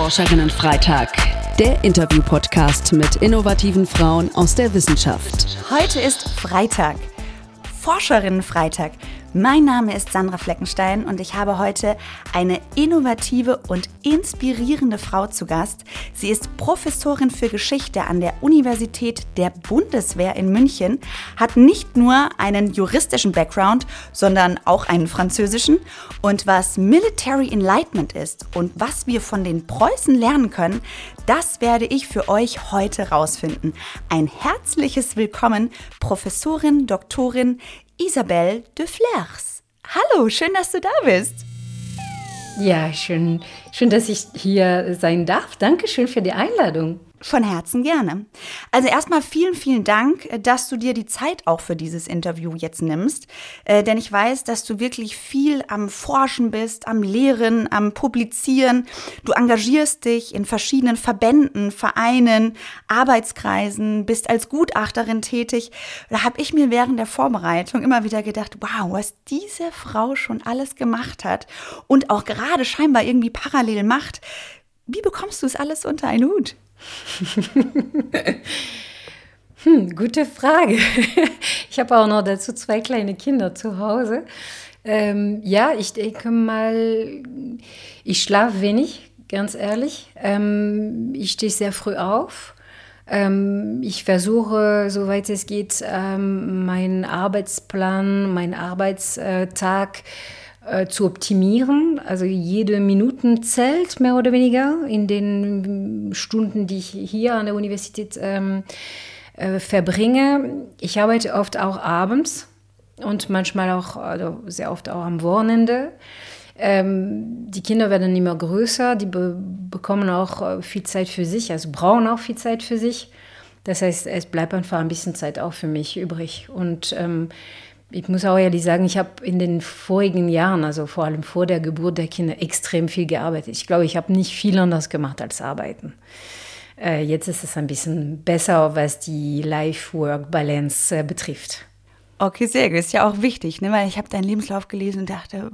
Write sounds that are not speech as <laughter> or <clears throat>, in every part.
Forscherinnen-Freitag, der Interview-Podcast mit innovativen Frauen aus der Wissenschaft. Heute ist Freitag. Forscherinnen-Freitag. Mein Name ist Sandra Fleckenstein und ich habe heute eine innovative und inspirierende Frau zu Gast. Sie ist Professorin für Geschichte an der Universität der Bundeswehr in München, hat nicht nur einen juristischen Background, sondern auch einen französischen. Und was Military Enlightenment ist und was wir von den Preußen lernen können, das werde ich für euch heute rausfinden. Ein herzliches Willkommen, Professorin, Doktorin Isabelle de Flers. Hallo, schön, dass du da bist. Ja, schön, schön, dass ich hier sein darf. Dankeschön für die Einladung. Von Herzen gerne. Also erstmal vielen, vielen Dank, äh, dass du dir die Zeit auch für dieses Interview jetzt nimmst. Äh, denn ich weiß, dass du wirklich viel am Forschen bist, am Lehren, am Publizieren. Du engagierst dich in verschiedenen Verbänden, Vereinen, Arbeitskreisen, bist als Gutachterin tätig. Da habe ich mir während der Vorbereitung immer wieder gedacht, wow, was diese Frau schon alles gemacht hat und auch gerade scheinbar irgendwie parallel macht. Wie bekommst du es alles unter einen Hut? <laughs> hm, gute Frage. <laughs> Ich habe auch noch dazu zwei kleine Kinder zu Hause. Ähm, ja, ich denke mal, ich schlafe wenig, ganz ehrlich. Ähm, ich stehe sehr früh auf. Ähm, ich versuche, soweit es geht, ähm, meinen Arbeitsplan, meinen Arbeitstag äh, zu optimieren. Also jede Minute zählt mehr oder weniger in den Stunden, die ich hier an der Universität ähm, äh, verbringe. Ich arbeite oft auch abends und manchmal auch, also sehr oft auch am Wochenende. Ähm, die Kinder werden immer größer, die be bekommen auch äh, viel Zeit für sich, also brauchen auch viel Zeit für sich. Das heißt, es bleibt einfach ein bisschen Zeit auch für mich übrig. Und ähm, ich muss auch ehrlich sagen, ich habe in den vorigen Jahren, also vor allem vor der Geburt der Kinder, extrem viel gearbeitet. Ich glaube, ich habe nicht viel anders gemacht als arbeiten. Äh, jetzt ist es ein bisschen besser, was die Life-Work-Balance äh, betrifft. Okay, sehr gut. Ist ja auch wichtig, ne? weil ich habe deinen Lebenslauf gelesen und dachte,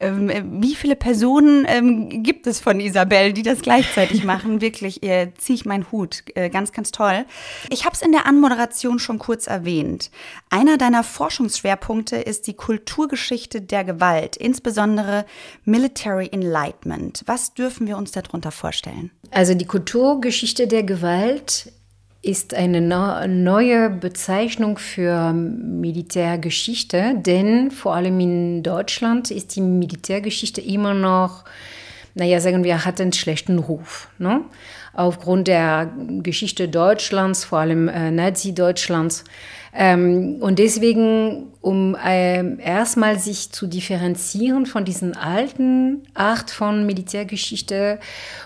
ähm, wie viele Personen ähm, gibt es von Isabel, die das gleichzeitig machen? <laughs> Wirklich, äh, ziehe ich meinen Hut. Äh, ganz, ganz toll. Ich habe es in der Anmoderation schon kurz erwähnt. Einer deiner Forschungsschwerpunkte ist die Kulturgeschichte der Gewalt, insbesondere Military Enlightenment. Was dürfen wir uns darunter vorstellen? Also die Kulturgeschichte der Gewalt ist eine neue Bezeichnung für Militärgeschichte, denn vor allem in Deutschland ist die Militärgeschichte immer noch, naja, sagen wir, hat einen schlechten Ruf. Ne? Aufgrund der Geschichte Deutschlands, vor allem äh, Nazi-Deutschlands, ähm, und deswegen, um äh, erstmal sich zu differenzieren von diesen alten Art von Militärgeschichte,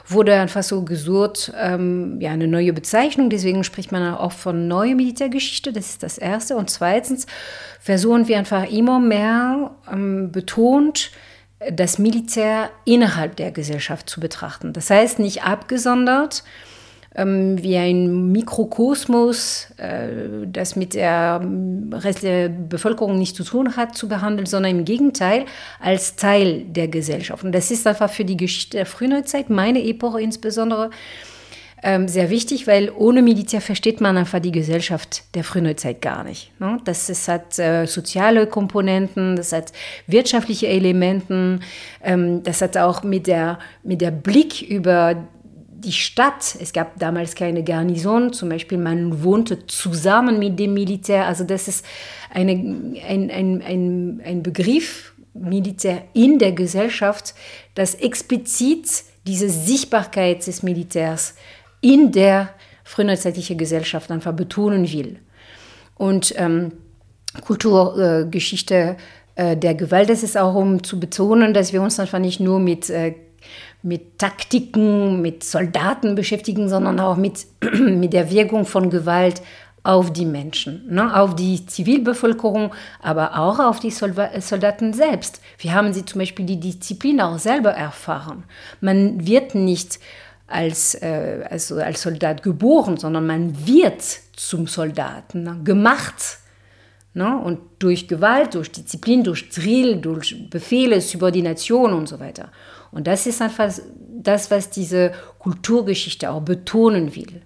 wurde einfach so gesucht, ähm, ja, eine neue Bezeichnung. Deswegen spricht man auch von neue Militärgeschichte. Das ist das Erste. Und zweitens versuchen wir einfach immer mehr ähm, betont, das Militär innerhalb der Gesellschaft zu betrachten. Das heißt, nicht abgesondert, ähm, wie ein Mikrokosmos, äh, das mit der Rest der Bevölkerung nichts zu tun hat, zu behandeln, sondern im Gegenteil als Teil der Gesellschaft. Und das ist einfach für die Geschichte der Frühneuzeit, meine Epoche insbesondere, ähm, sehr wichtig, weil ohne Militär versteht man einfach die Gesellschaft der Frühneuzeit gar nicht. Ne? Das, das hat äh, soziale Komponenten, das hat wirtschaftliche Elementen, ähm, das hat auch mit der, mit der Blick über die Stadt, es gab damals keine Garnison, zum Beispiel man wohnte zusammen mit dem Militär, also das ist eine, ein, ein, ein, ein Begriff, Militär in der Gesellschaft, das explizit diese Sichtbarkeit des Militärs in der frühneuzeitlichen Gesellschaft einfach betonen will. Und ähm, Kulturgeschichte äh, der Gewalt, ist auch um zu betonen, dass wir uns einfach nicht nur mit äh, mit Taktiken, mit Soldaten beschäftigen, sondern auch mit, <clears throat> mit der Wirkung von Gewalt auf die Menschen, ne? auf die Zivilbevölkerung, aber auch auf die Soldaten selbst. Wir haben sie zum Beispiel die Disziplin auch selber erfahren. Man wird nicht als, äh, also als Soldat geboren, sondern man wird zum Soldaten ne? gemacht. Ne? Und durch Gewalt, durch Disziplin, durch Drill, durch Befehle, Subordination und so weiter. Und das ist einfach das, was diese Kulturgeschichte auch betonen will.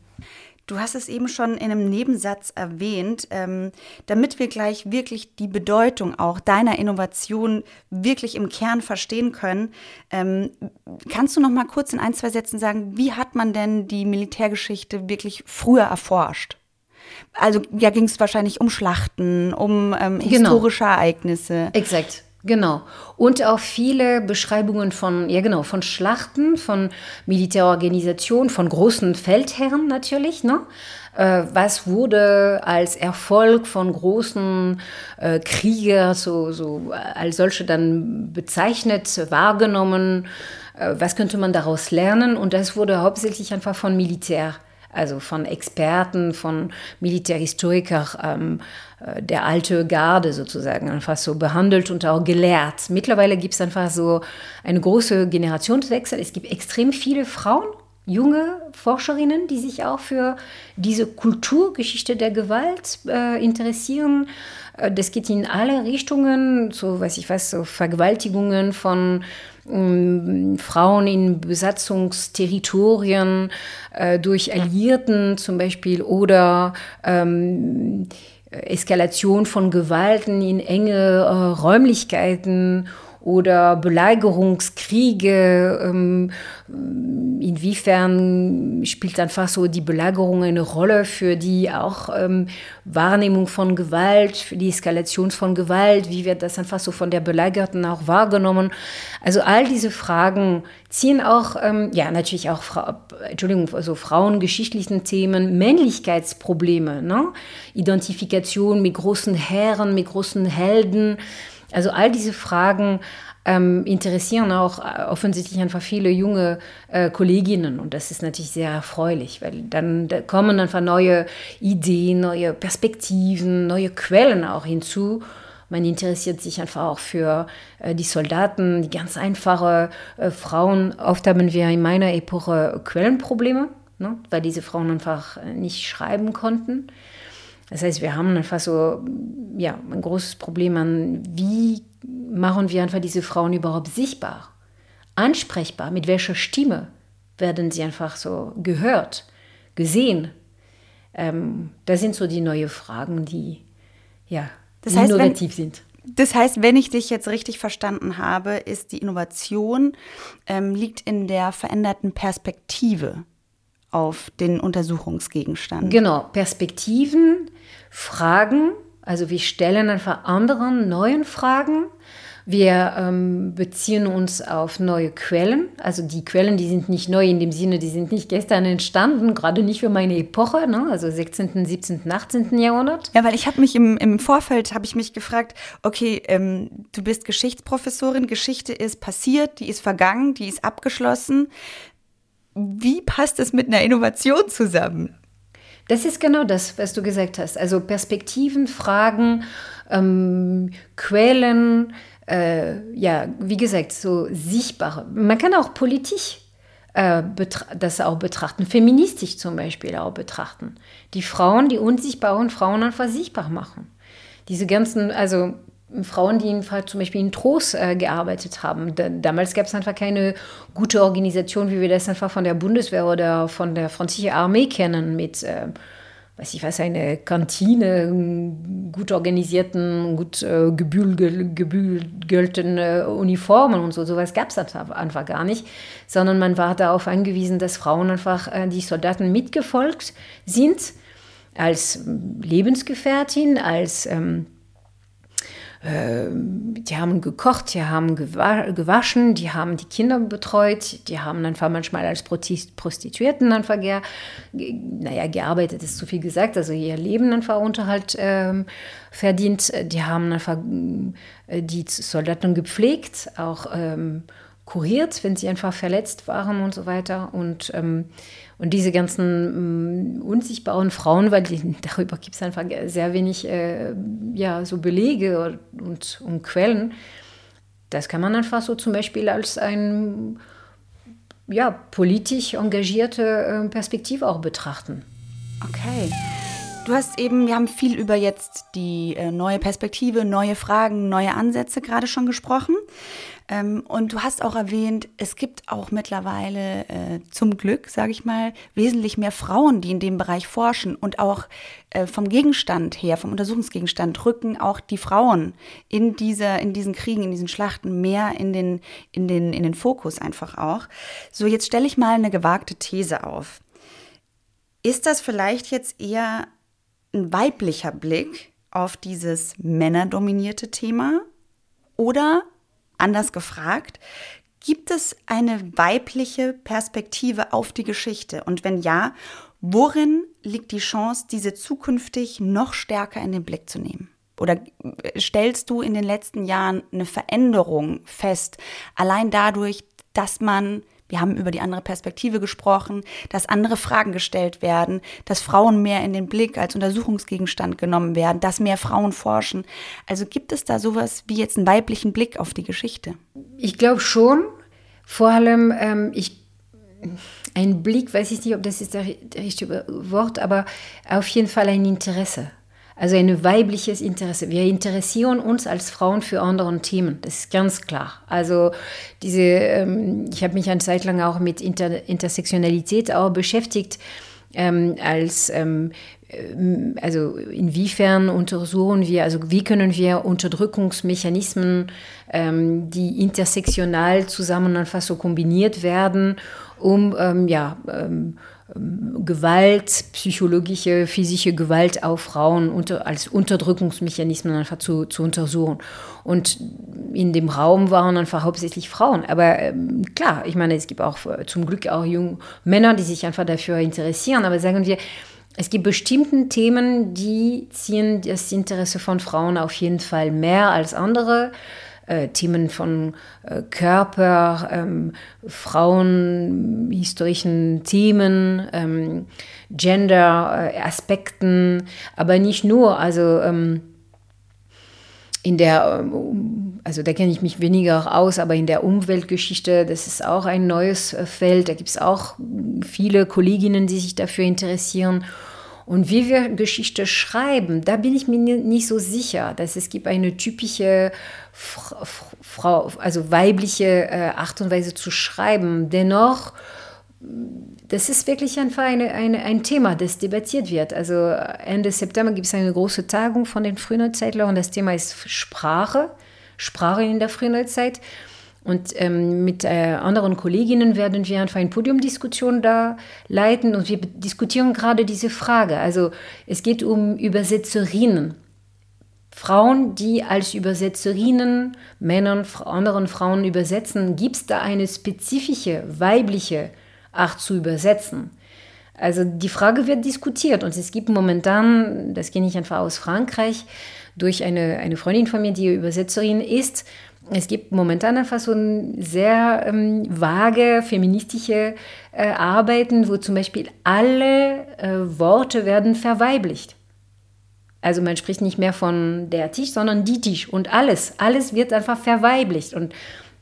Du hast es eben schon in einem Nebensatz erwähnt, ähm, damit wir gleich wirklich die Bedeutung auch deiner Innovation wirklich im Kern verstehen können. Ähm, kannst du noch mal kurz in ein, zwei Sätzen sagen, wie hat man denn die Militärgeschichte wirklich früher erforscht? Also ja, ging es wahrscheinlich um Schlachten, um ähm, genau. historische genau. Ereignisse. Exakt. Genau. Und auch viele Beschreibungen von, ja genau, von Schlachten, von Militärorganisationen, von großen Feldherren natürlich, ne? Äh, was wurde als Erfolg von großen äh, Kriegern so, so als solche dann bezeichnet, wahrgenommen? Äh, was könnte man daraus lernen? Und das wurde hauptsächlich einfach von Militär also von Experten, von Militärhistorikern, ähm, äh, der alte Garde sozusagen, einfach so behandelt und auch gelehrt. Mittlerweile gibt es einfach so eine große Generationswechsel. Es gibt extrem viele Frauen, junge Forscherinnen, die sich auch für diese Kulturgeschichte der Gewalt äh, interessieren. Äh, das geht in alle Richtungen, so was ich weiß, so Vergewaltigungen von Frauen in Besatzungsterritorien äh, durch Alliierten zum Beispiel oder ähm, Eskalation von Gewalten in enge äh, Räumlichkeiten oder Belagerungskriege. Ähm, inwiefern spielt einfach so die Belagerung eine Rolle für die auch ähm, Wahrnehmung von Gewalt, für die Eskalation von Gewalt? Wie wird das einfach so von der Belagerten auch wahrgenommen? Also all diese Fragen ziehen auch, ähm, ja, natürlich auch, Fra Entschuldigung, also frauengeschichtlichen Themen, Männlichkeitsprobleme, ne? Identifikation mit großen Herren, mit großen Helden. Also all diese Fragen ähm, interessieren auch äh, offensichtlich einfach viele junge äh, Kolleginnen und das ist natürlich sehr erfreulich, weil dann da kommen einfach neue Ideen, neue Perspektiven, neue Quellen auch hinzu. Man interessiert sich einfach auch für äh, die Soldaten, die ganz einfache äh, Frauen. Oft haben wir in meiner Epoche Quellenprobleme, ne, weil diese Frauen einfach nicht schreiben konnten. Das heißt, wir haben einfach so ja, ein großes Problem an, wie machen wir einfach diese Frauen überhaupt sichtbar, ansprechbar, mit welcher Stimme werden sie einfach so gehört, gesehen. Ähm, das sind so die neuen Fragen, die ja das heißt, innovativ wenn, sind. Das heißt, wenn ich dich jetzt richtig verstanden habe, ist die Innovation ähm, liegt in der veränderten Perspektive auf den Untersuchungsgegenstand. Genau, Perspektiven, Fragen, also wir stellen einfach anderen neuen Fragen. Wir ähm, beziehen uns auf neue Quellen. Also die Quellen, die sind nicht neu in dem Sinne, die sind nicht gestern entstanden, gerade nicht für meine Epoche, ne? also 16., 17., 18. Jahrhundert. Ja, weil ich habe mich im, im Vorfeld, habe ich mich gefragt, okay, ähm, du bist Geschichtsprofessorin, Geschichte ist passiert, die ist vergangen, die ist abgeschlossen wie passt es mit einer Innovation zusammen? Das ist genau das, was du gesagt hast. Also Perspektiven, Fragen, ähm, Quellen, äh, ja, wie gesagt, so sichtbare. Man kann auch politisch äh, das auch betrachten, feministisch zum Beispiel auch betrachten. Die Frauen, die unsichtbaren Frauen einfach sichtbar machen. Diese ganzen, also Frauen, die zum Beispiel in Trost äh, gearbeitet haben. Da, damals gab es einfach keine gute Organisation, wie wir das einfach von der Bundeswehr oder von der französischen Armee kennen, mit, äh, weiß ich was, eine Kantine, gut organisierten, gut äh, gebügel, gebügelten äh, Uniformen und so. Sowas gab es einfach gar nicht, sondern man war darauf angewiesen, dass Frauen einfach äh, die Soldaten mitgefolgt sind, als Lebensgefährtin, als ähm, äh, die haben gekocht, die haben gewaschen, die haben die Kinder betreut, die haben einfach manchmal als Prostituierten einfach ge, naja, gearbeitet, ist zu viel gesagt, also ihr Leben einfach Unterhalt ähm, verdient. Die haben einfach äh, die Soldaten gepflegt, auch ähm, kuriert, wenn sie einfach verletzt waren und so weiter. Und, ähm, und diese ganzen ähm, unsichtbaren Frauen, weil die, <laughs> darüber gibt es einfach sehr wenig äh, ja, so Belege und, und Quellen, das kann man einfach so zum Beispiel als ein ja, politisch engagierte äh, Perspektive auch betrachten. Okay. Du hast eben, wir haben viel über jetzt die äh, neue Perspektive, neue Fragen, neue Ansätze gerade schon gesprochen. Ähm, und du hast auch erwähnt, es gibt auch mittlerweile äh, zum Glück, sage ich mal, wesentlich mehr Frauen, die in dem Bereich forschen und auch äh, vom Gegenstand her, vom Untersuchungsgegenstand rücken auch die Frauen in dieser, in diesen Kriegen, in diesen Schlachten mehr in den, in den, in den Fokus einfach auch. So, jetzt stelle ich mal eine gewagte These auf. Ist das vielleicht jetzt eher ein weiblicher Blick auf dieses männerdominierte Thema? Oder anders gefragt, gibt es eine weibliche Perspektive auf die Geschichte? Und wenn ja, worin liegt die Chance, diese zukünftig noch stärker in den Blick zu nehmen? Oder stellst du in den letzten Jahren eine Veränderung fest, allein dadurch, dass man wir haben über die andere Perspektive gesprochen, dass andere Fragen gestellt werden, dass Frauen mehr in den Blick als Untersuchungsgegenstand genommen werden, dass mehr Frauen forschen. Also gibt es da sowas wie jetzt einen weiblichen Blick auf die Geschichte? Ich glaube schon. Vor allem, ähm, ich, ein Blick, weiß ich nicht, ob das ist das richtige Wort, aber auf jeden Fall ein Interesse. Also ein weibliches Interesse. Wir interessieren uns als Frauen für andere Themen, das ist ganz klar. Also diese, ähm, ich habe mich eine Zeit lang auch mit Inter Intersektionalität auch beschäftigt, ähm, als ähm, äh, also inwiefern untersuchen wir, also wie können wir Unterdrückungsmechanismen, ähm, die intersektional zusammen einfach so kombiniert werden, um ähm, ja ähm, Gewalt, psychologische, physische Gewalt auf Frauen unter, als Unterdrückungsmechanismen einfach zu, zu untersuchen. Und in dem Raum waren einfach hauptsächlich Frauen. Aber ähm, klar, ich meine, es gibt auch äh, zum Glück auch junge Männer, die sich einfach dafür interessieren. Aber sagen wir, es gibt bestimmte Themen, die ziehen das Interesse von Frauen auf jeden Fall mehr als andere äh, Themen von äh, Körper, ähm, Frauen, historischen Themen, ähm, Gender-Aspekten, aber nicht nur. Also ähm, in der, ähm, also da kenne ich mich weniger aus, aber in der Umweltgeschichte, das ist auch ein neues äh, Feld. Da gibt es auch viele Kolleginnen, die sich dafür interessieren. Und wie wir Geschichte schreiben, da bin ich mir nicht so sicher, dass es gibt eine typische Frau, also weibliche äh, Art und Weise zu schreiben. Dennoch, das ist wirklich einfach eine, eine, ein Thema, das debattiert wird. Also Ende September gibt es eine große Tagung von den Frühneuzeitler und das Thema ist Sprache, Sprache in der Frühneuzeit. Und ähm, mit äh, anderen Kolleginnen werden wir einfach eine Podiumdiskussion da leiten und wir diskutieren gerade diese Frage. Also es geht um Übersetzerinnen. Frauen, die als Übersetzerinnen Männern, anderen Frauen übersetzen, gibt es da eine spezifische weibliche Art zu übersetzen? Also die Frage wird diskutiert und es gibt momentan, das kenne ich einfach aus Frankreich, durch eine, eine Freundin von mir, die Übersetzerin ist, es gibt momentan einfach so sehr ähm, vage feministische äh, Arbeiten, wo zum Beispiel alle äh, Worte werden verweiblicht. Also man spricht nicht mehr von der Tisch, sondern die Tisch und alles. Alles wird einfach verweiblicht. Und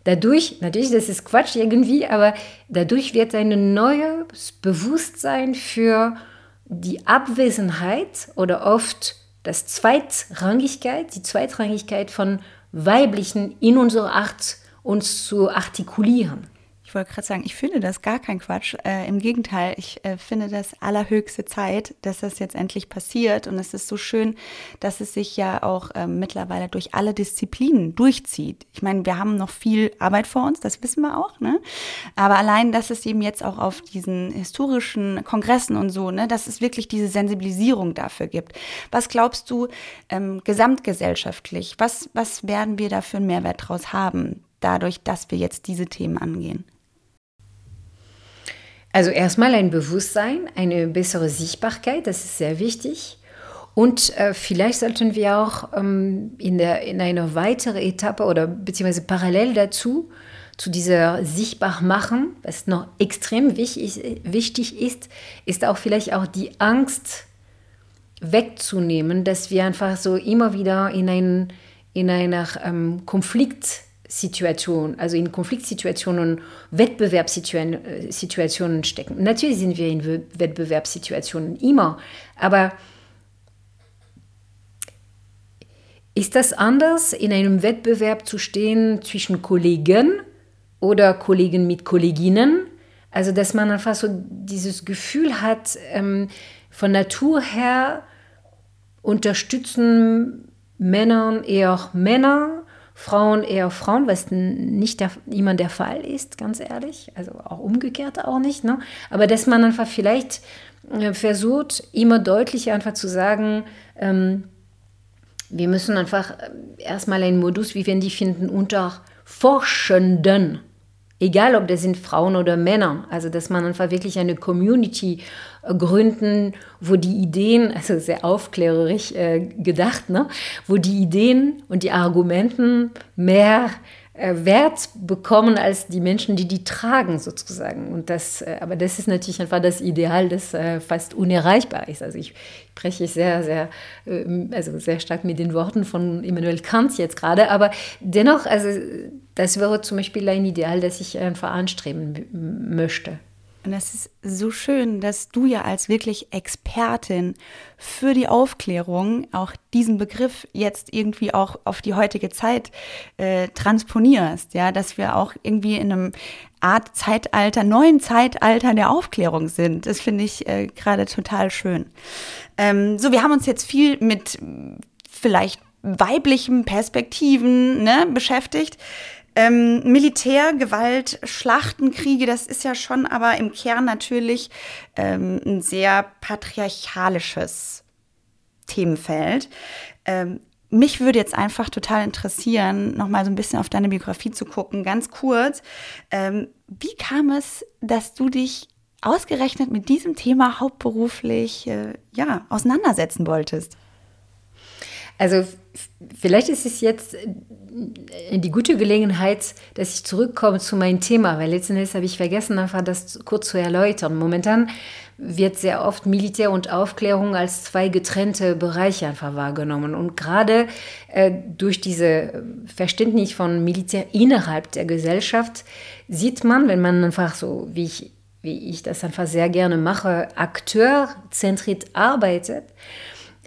dadurch, natürlich, das ist Quatsch irgendwie, aber dadurch wird ein neues Bewusstsein für die Abwesenheit oder oft das Zweitrangigkeit, die Zweitrangigkeit von Weiblichen in unserer Art, uns zu artikulieren. Ich wollte gerade sagen, ich finde das gar kein Quatsch. Äh, Im Gegenteil, ich äh, finde das allerhöchste Zeit, dass das jetzt endlich passiert. Und es ist so schön, dass es sich ja auch äh, mittlerweile durch alle Disziplinen durchzieht. Ich meine, wir haben noch viel Arbeit vor uns, das wissen wir auch. Ne? Aber allein, dass es eben jetzt auch auf diesen historischen Kongressen und so, ne, dass es wirklich diese Sensibilisierung dafür gibt. Was glaubst du ähm, gesamtgesellschaftlich? Was, was werden wir da für einen Mehrwert draus haben? dadurch, dass wir jetzt diese Themen angehen? Also erstmal ein Bewusstsein, eine bessere Sichtbarkeit, das ist sehr wichtig. Und äh, vielleicht sollten wir auch ähm, in, der, in einer weiteren Etappe oder beziehungsweise parallel dazu, zu dieser Sichtbarmachen, was noch extrem wichtig, wichtig ist, ist auch vielleicht auch die Angst wegzunehmen, dass wir einfach so immer wieder in, ein, in einer ähm, Konflikt Situation, also in Konfliktsituationen, Wettbewerbssituationen stecken. Natürlich sind wir in Wettbewerbssituationen immer, aber ist das anders, in einem Wettbewerb zu stehen zwischen Kollegen oder Kollegen mit Kolleginnen? Also, dass man einfach so dieses Gefühl hat, ähm, von Natur her unterstützen Männer eher Männer, Frauen eher Frauen, was nicht der, immer der Fall ist, ganz ehrlich. Also auch umgekehrt auch nicht. Ne? Aber dass man einfach vielleicht äh, versucht, immer deutlicher einfach zu sagen, ähm, wir müssen einfach äh, erstmal einen Modus, wie wir die finden, unter Forschenden. Egal, ob das sind Frauen oder Männer. Also, dass man einfach wirklich eine Community äh, gründen, wo die Ideen, <laughs> also sehr aufklärerisch äh, gedacht, ne? wo die Ideen und die Argumenten mehr Wert bekommen als die Menschen, die die tragen sozusagen. Und das, äh, aber das ist natürlich einfach das Ideal, das äh, fast unerreichbar ist. Also ich spreche sehr, sehr, also sehr stark mit den Worten von Immanuel Kant jetzt gerade, aber dennoch, also das wäre zum Beispiel ein Ideal, das ich einfach anstreben möchte. Und das ist so schön, dass du ja als wirklich Expertin für die Aufklärung auch diesen Begriff jetzt irgendwie auch auf die heutige Zeit äh, transponierst, ja, dass wir auch irgendwie in einem Art Zeitalter, neuen Zeitalter der Aufklärung sind. Das finde ich äh, gerade total schön. Ähm, so, wir haben uns jetzt viel mit vielleicht weiblichen Perspektiven ne, beschäftigt. Ähm, Militärgewalt, Schlachten, Kriege, das ist ja schon aber im Kern natürlich ähm, ein sehr patriarchalisches Themenfeld. Ähm, mich würde jetzt einfach total interessieren, nochmal so ein bisschen auf deine Biografie zu gucken, ganz kurz. Ähm, wie kam es, dass du dich ausgerechnet mit diesem Thema hauptberuflich äh, ja, auseinandersetzen wolltest? Also vielleicht ist es jetzt äh, die gute Gelegenheit, dass ich zurückkomme zu meinem Thema, weil letzten Endes habe ich vergessen, einfach das kurz zu erläutern. Momentan wird sehr oft Militär und Aufklärung als zwei getrennte Bereiche einfach wahrgenommen. Und gerade äh, durch dieses Verständnis von Militär innerhalb der Gesellschaft sieht man, wenn man einfach so, wie ich, wie ich das einfach sehr gerne mache, akteurzentriert arbeitet,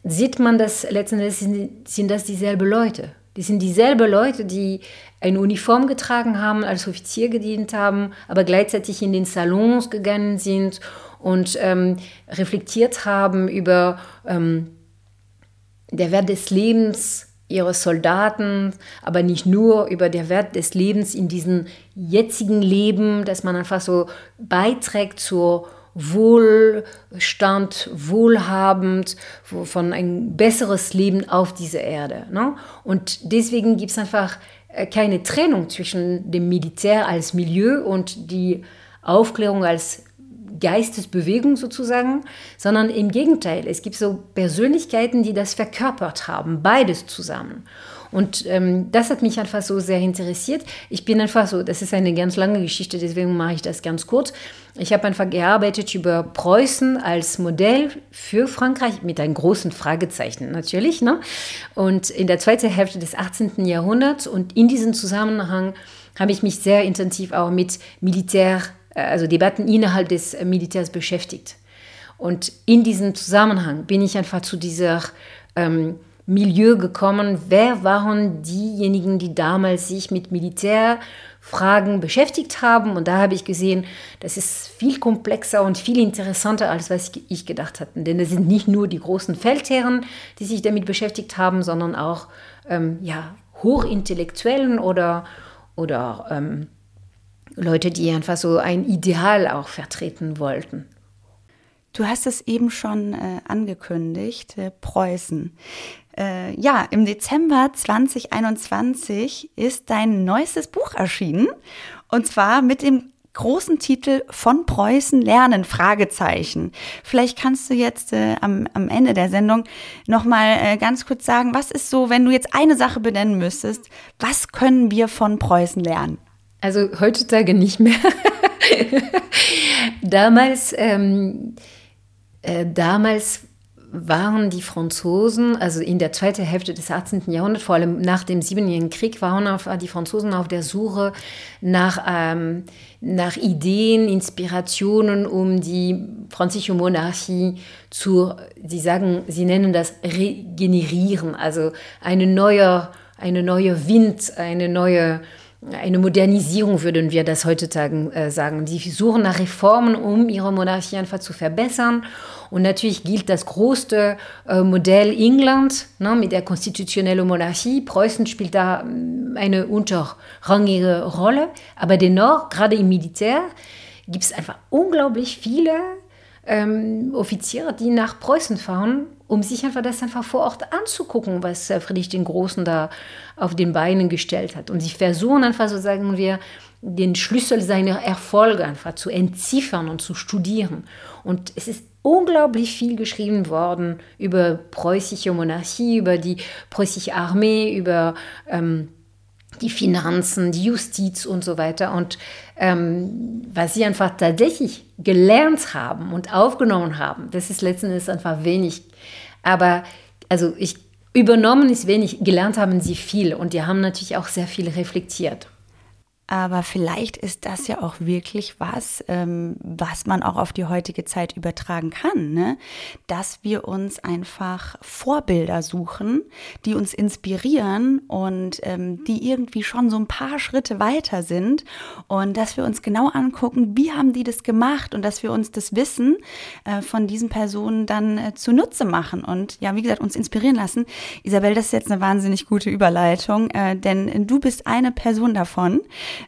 sieht man, dass letztendlich sind, sind das dieselben Leute. Die sind dieselben Leute, die eine Uniform getragen haben, als Offizier gedient haben, aber gleichzeitig in den Salons gegangen sind und ähm, reflektiert haben über ähm, der Wert des Lebens ihrer Soldaten, aber nicht nur über den Wert des Lebens in diesem jetzigen Leben, dass man einfach so beiträgt zur Wohlstand, wohlhabend, von ein besseres Leben auf dieser Erde. Ne? Und deswegen gibt es einfach äh, keine Trennung zwischen dem Militär als Milieu und die Aufklärung als Geistesbewegung sozusagen, sondern im Gegenteil, es gibt so Persönlichkeiten, die das verkörpert haben, beides zusammen. Und ähm, das hat mich einfach so sehr interessiert. Ich bin einfach so, das ist eine ganz lange Geschichte, deswegen mache ich das ganz kurz. Ich habe einfach gearbeitet über Preußen als Modell für Frankreich mit einem großen Fragezeichen natürlich. Ne? Und in der zweiten Hälfte des 18. Jahrhunderts und in diesem Zusammenhang habe ich mich sehr intensiv auch mit Militär, äh, also Debatten innerhalb des Militärs beschäftigt. Und in diesem Zusammenhang bin ich einfach zu dieser ähm, Milieu gekommen. Wer waren diejenigen, die damals sich mit Militärfragen beschäftigt haben? Und da habe ich gesehen, das ist viel komplexer und viel interessanter, als was ich gedacht hatte. Denn es sind nicht nur die großen Feldherren, die sich damit beschäftigt haben, sondern auch ähm, ja, Hochintellektuellen oder, oder ähm, Leute, die einfach so ein Ideal auch vertreten wollten. Du hast es eben schon äh, angekündigt, äh, Preußen. Äh, ja, im Dezember 2021 ist dein neuestes Buch erschienen. Und zwar mit dem großen Titel von Preußen lernen, Fragezeichen. Vielleicht kannst du jetzt äh, am, am Ende der Sendung nochmal äh, ganz kurz sagen, was ist so, wenn du jetzt eine Sache benennen müsstest, was können wir von Preußen lernen? Also heutzutage nicht mehr. <laughs> damals, ähm, äh, damals waren die Franzosen, also in der zweiten Hälfte des 18. Jahrhunderts, vor allem nach dem Siebenjährigen Krieg, waren auf, die Franzosen auf der Suche nach, ähm, nach Ideen, Inspirationen, um die französische Monarchie zu, sie sagen, sie nennen das regenerieren, also eine neue, eine neue Wind, eine neue eine Modernisierung, würden wir das heutzutage äh, sagen. Die suchen nach Reformen, um ihre Monarchie einfach zu verbessern. Und natürlich gilt das größte äh, Modell England ne, mit der konstitutionellen Monarchie. Preußen spielt da mm, eine unterrangige Rolle. Aber dennoch, gerade im Militär, gibt es einfach unglaublich viele ähm, Offiziere, die nach Preußen fahren, um sich einfach das einfach vor Ort anzugucken, was äh, Friedrich den Großen da auf den Beinen gestellt hat. Und sie versuchen einfach, so sagen wir, den Schlüssel seiner Erfolge einfach zu entziffern und zu studieren. Und es ist unglaublich viel geschrieben worden über preußische Monarchie, über die preußische Armee, über ähm, die Finanzen, die Justiz und so weiter. Und ähm, was sie einfach tatsächlich gelernt haben und aufgenommen haben, das ist letzten Endes einfach wenig. Aber also ich übernommen ist wenig, gelernt haben sie viel und die haben natürlich auch sehr viel reflektiert. Aber vielleicht ist das ja auch wirklich was, ähm, was man auch auf die heutige Zeit übertragen kann, ne? dass wir uns einfach Vorbilder suchen, die uns inspirieren und ähm, die irgendwie schon so ein paar Schritte weiter sind und dass wir uns genau angucken, wie haben die das gemacht und dass wir uns das Wissen äh, von diesen Personen dann äh, zunutze machen und ja, wie gesagt, uns inspirieren lassen. Isabel, das ist jetzt eine wahnsinnig gute Überleitung, äh, denn du bist eine Person davon.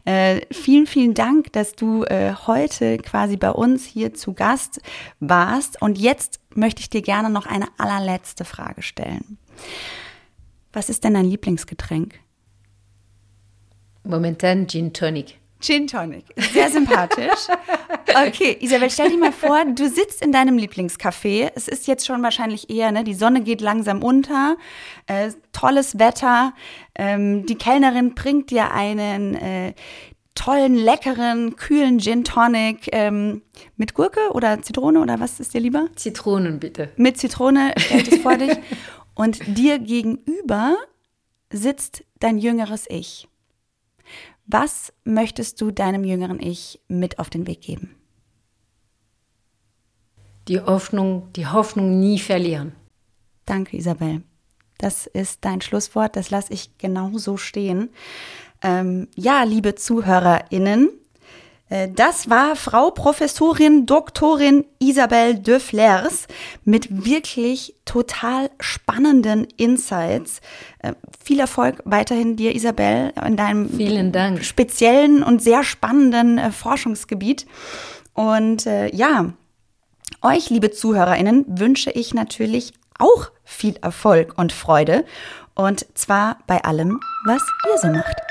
Äh, vielen, vielen Dank, dass du äh, heute quasi bei uns hier zu Gast warst. Und jetzt möchte ich dir gerne noch eine allerletzte Frage stellen. Was ist denn dein Lieblingsgetränk? Momentan Gin Tonic. Gin Tonic. Sehr sympathisch. Okay, Isabel, stell dir mal vor, du sitzt in deinem Lieblingscafé. Es ist jetzt schon wahrscheinlich eher, ne, die Sonne geht langsam unter, äh, tolles Wetter. Ähm, die Kellnerin bringt dir einen äh, tollen, leckeren, kühlen Gin Tonic ähm, mit Gurke oder Zitrone oder was ist dir lieber? Zitronen bitte. Mit Zitrone stellt es vor dich. Und dir gegenüber sitzt dein jüngeres Ich. Was möchtest du deinem jüngeren Ich mit auf den Weg geben? Die Hoffnung, die Hoffnung nie verlieren. Danke, Isabel. Das ist dein Schlusswort. Das lasse ich genau so stehen. Ähm, ja, liebe ZuhörerInnen, das war Frau Professorin Doktorin Isabel de Flers mit wirklich total spannenden Insights. Äh, viel Erfolg weiterhin dir, Isabel, in deinem Vielen Dank. speziellen und sehr spannenden äh, Forschungsgebiet. Und äh, ja, euch, liebe ZuhörerInnen, wünsche ich natürlich auch viel Erfolg und Freude. Und zwar bei allem, was ihr so macht.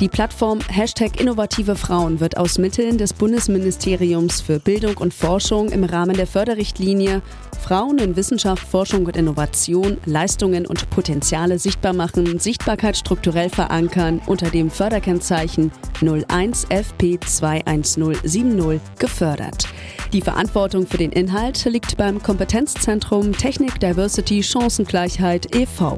Die Plattform Hashtag Innovative Frauen wird aus Mitteln des Bundesministeriums für Bildung und Forschung im Rahmen der Förderrichtlinie Frauen in Wissenschaft, Forschung und Innovation, Leistungen und Potenziale sichtbar machen, Sichtbarkeit strukturell verankern unter dem Förderkennzeichen 01 FP 21070 gefördert. Die Verantwortung für den Inhalt liegt beim Kompetenzzentrum Technik Diversity Chancengleichheit e.V.